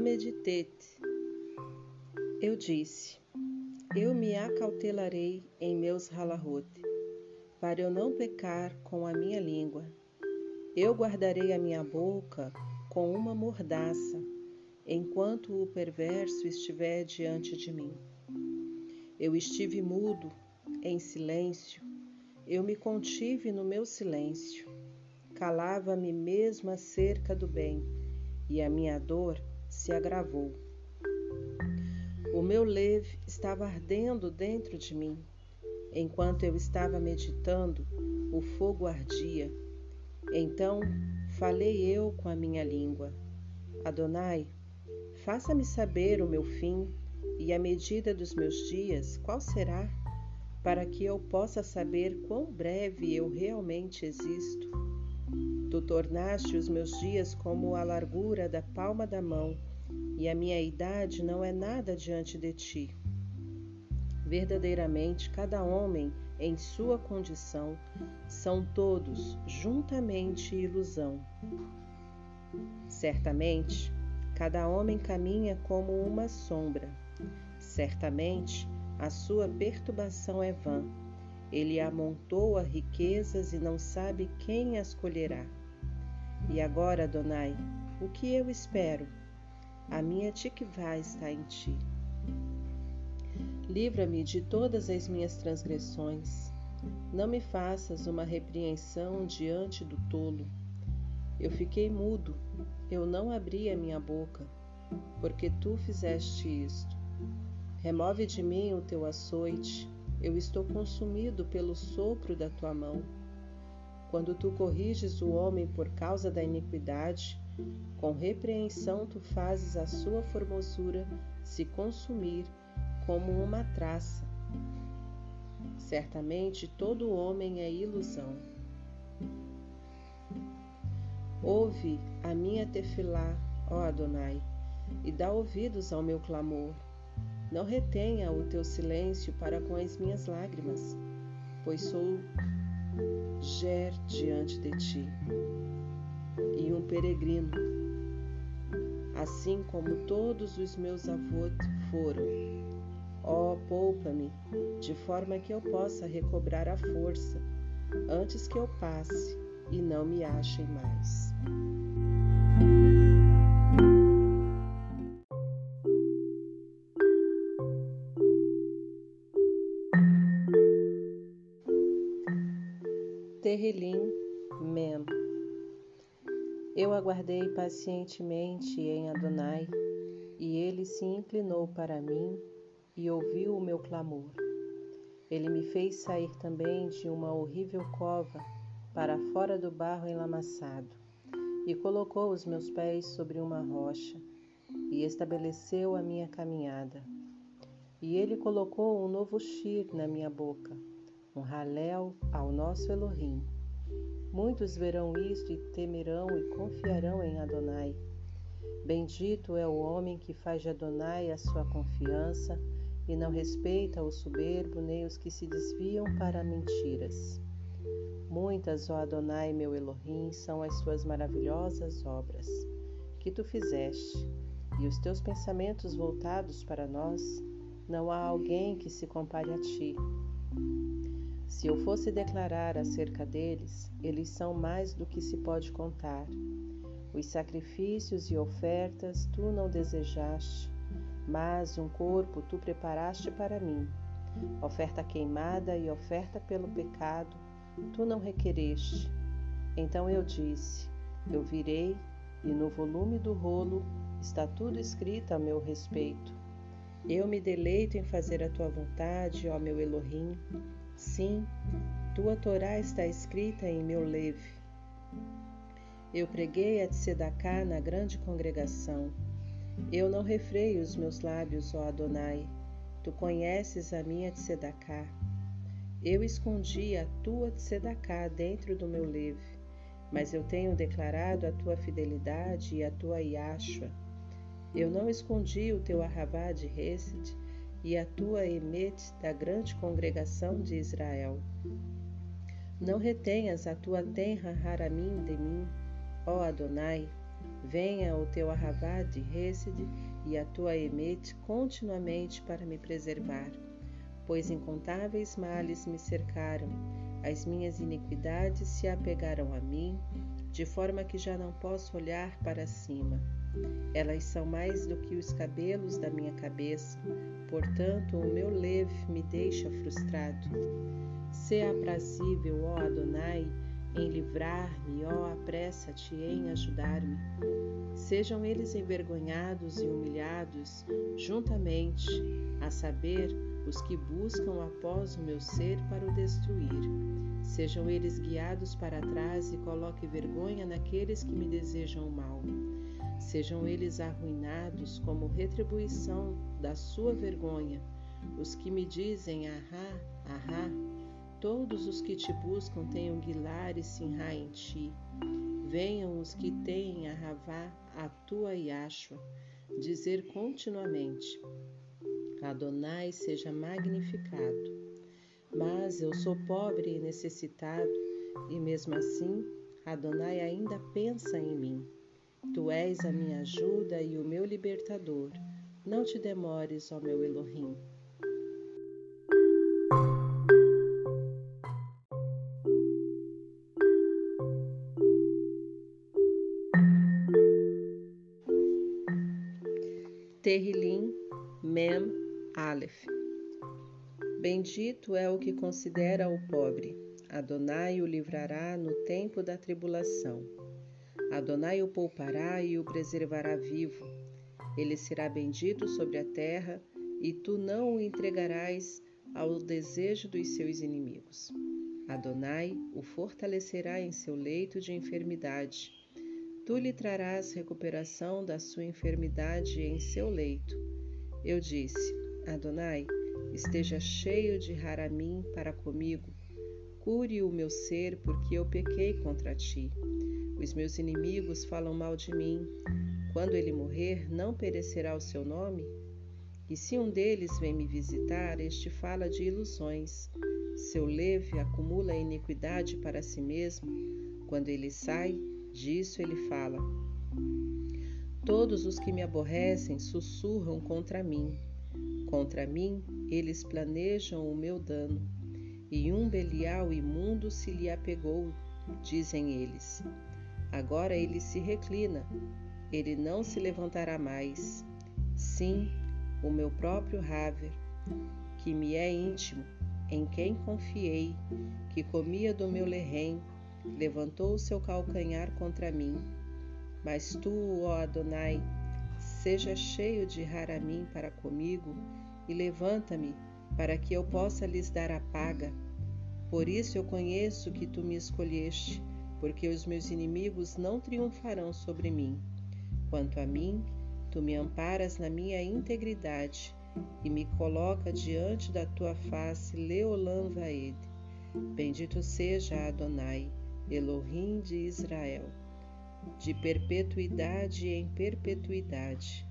Lameditet. Eu disse: Eu me acautelarei em meus halahot, para eu não pecar com a minha língua. Eu guardarei a minha boca com uma mordaça, enquanto o perverso estiver diante de mim. Eu estive mudo, em silêncio, eu me contive no meu silêncio, calava-me mesmo acerca do bem, e a minha dor se agravou. O meu leve estava ardendo dentro de mim. Enquanto eu estava meditando, o fogo ardia. Então falei eu com a minha língua: Adonai, faça-me saber o meu fim e a medida dos meus dias, qual será? Para que eu possa saber quão breve eu realmente existo. Tu tornaste os meus dias como a largura da palma da mão, e a minha idade não é nada diante de ti. Verdadeiramente, cada homem em sua condição são todos juntamente ilusão. Certamente, cada homem caminha como uma sombra. Certamente, a sua perturbação é vã. Ele amontoa riquezas e não sabe quem as colherá. E agora, Adonai, o que eu espero? A minha tikvá está em ti. Livra-me de todas as minhas transgressões. Não me faças uma repreensão diante do tolo. Eu fiquei mudo, eu não abri a minha boca, porque tu fizeste isto. Remove de mim o teu açoite, eu estou consumido pelo sopro da tua mão. Quando tu corriges o homem por causa da iniquidade, com repreensão tu fazes a sua formosura se consumir como uma traça. Certamente todo homem é ilusão. Ouve a minha tefilá, ó Adonai, e dá ouvidos ao meu clamor. Não retenha o teu silêncio para com as minhas lágrimas, pois sou ger diante de ti e um peregrino, assim como todos os meus avós foram. Ó, oh, poupa-me, de forma que eu possa recobrar a força, antes que eu passe e não me achem mais. Pacientemente em Adonai, e ele se inclinou para mim e ouviu o meu clamor. Ele me fez sair também de uma horrível cova para fora do barro enlamaçado, e colocou os meus pés sobre uma rocha, e estabeleceu a minha caminhada. E ele colocou um novo shir na minha boca, um halel ao nosso Elohim. Muitos verão isto e temerão e confiarão em Adonai. Bendito é o homem que faz de Adonai a sua confiança e não respeita o soberbo nem os que se desviam para mentiras. Muitas, ó Adonai, meu Elohim, são as suas maravilhosas obras que tu fizeste, e os teus pensamentos voltados para nós, não há alguém que se compare a ti. Se eu fosse declarar acerca deles, eles são mais do que se pode contar. Os sacrifícios e ofertas tu não desejaste, mas um corpo tu preparaste para mim. Oferta queimada e oferta pelo pecado tu não requereste. Então eu disse: Eu virei, e no volume do rolo está tudo escrito a meu respeito. Eu me deleito em fazer a tua vontade, ó meu Elohim, Sim, tua Torá está escrita em meu leve. Eu preguei a Tzedaká na grande congregação. Eu não refreio os meus lábios, ó Adonai. Tu conheces a minha Tzedaká. Eu escondi a tua Tzedaká dentro do meu leve, mas eu tenho declarado a tua fidelidade e a tua Yashua. Eu não escondi o teu Arravá de Hesed, e a tua Emet da grande congregação de Israel. Não retenhas a tua tenra haramim de mim, ó Adonai, Venha o teu Arravá de Hesed e a tua Emet continuamente para me preservar, pois incontáveis males me cercaram, as minhas iniquidades se apegaram a mim, de forma que já não posso olhar para cima. Elas são mais do que os cabelos da minha cabeça, portanto o meu leve me deixa frustrado. Se aprazível, ó Adonai, em livrar-me, ó, apressa-te em ajudar-me. Sejam eles envergonhados e humilhados juntamente, a saber, os que buscam após o meu ser para o destruir. Sejam eles guiados para trás e coloque vergonha naqueles que me desejam mal. Sejam eles arruinados como retribuição da sua vergonha, os que me dizem ahá, ahá, Todos os que te buscam tenham Guilar e Sinra em ti. Venham os que têm a a tua Yashua, dizer continuamente: Adonai seja magnificado. Mas eu sou pobre e necessitado, e mesmo assim, Adonai ainda pensa em mim. Tu és a minha ajuda e o meu libertador. Não te demores, ó meu Elohim. Terrilim Mem Aleph. Bendito é o que considera o pobre. Adonai o livrará no tempo da tribulação. Adonai o poupará e o preservará vivo. Ele será bendito sobre a terra, e tu não o entregarás ao desejo dos seus inimigos. Adonai o fortalecerá em seu leito de enfermidade Tu lhe trarás recuperação da sua enfermidade em seu leito. Eu disse: Adonai, esteja cheio de haramim para comigo. Cure o meu ser, porque eu pequei contra ti. Os meus inimigos falam mal de mim. Quando ele morrer, não perecerá o seu nome? E se um deles vem me visitar, este fala de ilusões. Seu leve acumula iniquidade para si mesmo. Quando ele sai, Disso ele fala: Todos os que me aborrecem sussurram contra mim. Contra mim eles planejam o meu dano. E um belial imundo se lhe apegou, dizem eles. Agora ele se reclina, ele não se levantará mais. Sim, o meu próprio Haver, que me é íntimo, em quem confiei, que comia do meu lerrém, levantou o seu calcanhar contra mim. Mas tu, ó Adonai, seja cheio de haramim para comigo e levanta-me para que eu possa lhes dar a paga. Por isso eu conheço que tu me escolheste, porque os meus inimigos não triunfarão sobre mim. Quanto a mim, tu me amparas na minha integridade e me coloca diante da tua face, Leolam Vaed. Bendito seja Adonai Elohim de Israel, de perpetuidade em perpetuidade.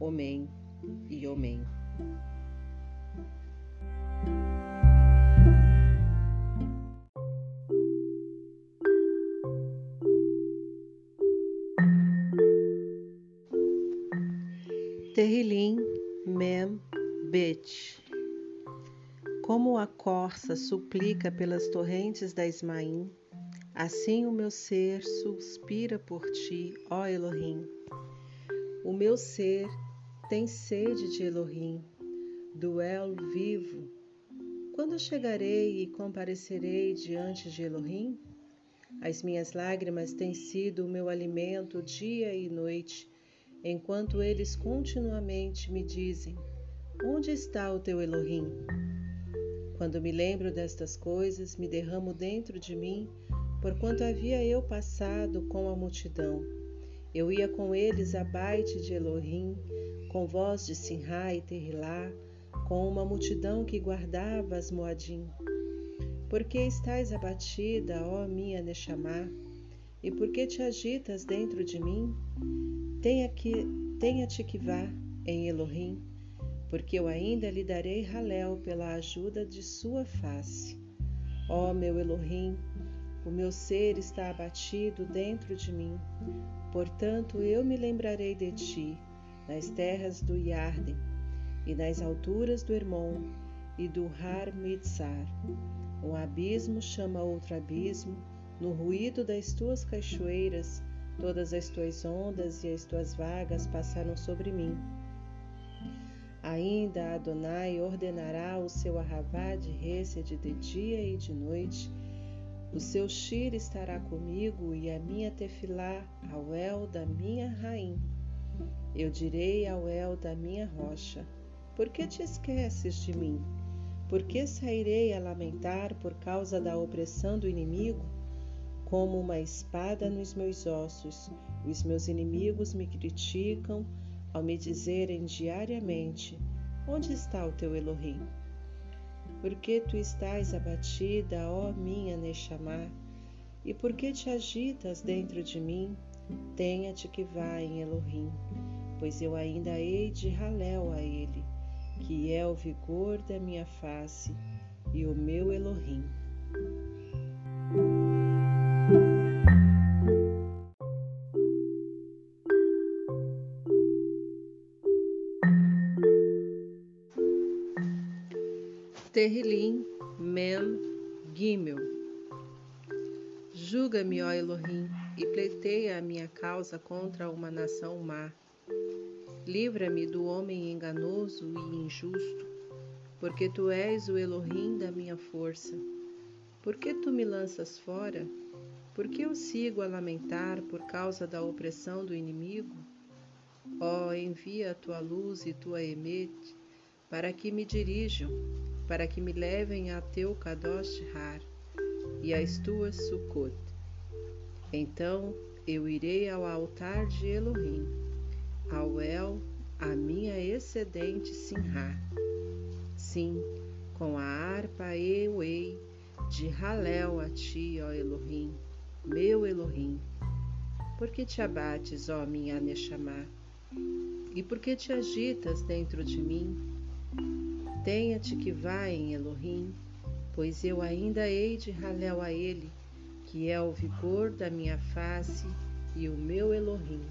Amém e Amém. Terrilim Mem Bet. Como a corça suplica pelas torrentes da Ismaim, Assim o meu ser suspira por ti, ó Elohim. O meu ser tem sede de Elohim, do El vivo. Quando chegarei e comparecerei diante de Elohim? As minhas lágrimas têm sido o meu alimento dia e noite, enquanto eles continuamente me dizem: Onde está o teu Elohim? Quando me lembro destas coisas, me derramo dentro de mim porquanto havia eu passado com a multidão. Eu ia com eles a baite de Elohim, com voz de Sinra e Terrilá, com uma multidão que guardava as Moadim. Por que estás abatida, ó minha Nechamá? E por que te agitas dentro de mim? Tenha que tenha-te que vá em Elohim, porque eu ainda lhe darei Halel pela ajuda de sua face. Ó meu Elohim, O meu ser está abatido dentro de mim. Portanto, eu me lembrarei de ti nas terras do Iarden e nas alturas do Hermon e do Har Mitzar. Um abismo chama outro abismo, no ruído das tuas cachoeiras, todas as tuas ondas e as tuas vagas passaram sobre mim. Ainda Adonai ordenará o seu arravá de rêssede de dia e de noite, o seu shir estará comigo e a minha tefilá ao el da minha rainha. Eu direi ao el da minha rocha: Por que te esqueces de mim? Por que sairei a lamentar por causa da opressão do inimigo? Como uma espada nos meus ossos, os meus inimigos me criticam ao me dizerem diariamente: Onde está o teu Elohim? Por que tu estás abatida, ó minha Neshama? E por que te agitas dentro de mim? Tenha-te que vá em Elohim, pois eu ainda hei de raléu a ele, que é o vigor da minha face e o meu Elohim. Gimel. Julga-me, ó Elohim, e pleiteia a minha causa contra uma nação má. Livra-me do homem enganoso e injusto, porque tu és o Elohim da minha força. Por que tu me lanças fora? Por que eu sigo a lamentar por causa da opressão do inimigo? Ó, envia a tua luz e tua emete, para que me dirijam para que me levem a teu Kadosh Har e às tuas Sukkot. Então eu irei ao altar de Elohim, ao El, a minha excedente Sinhá. Sim, com a harpa eu hei de Halel a ti, ó Elohim, meu Elohim. Por que te abates, ó minha Neshama? E por que te agitas dentro de mim? Tenha-te que vá em Elohim, pois eu ainda hei de raléu a ele, que é o vigor da minha face e o meu Elohim.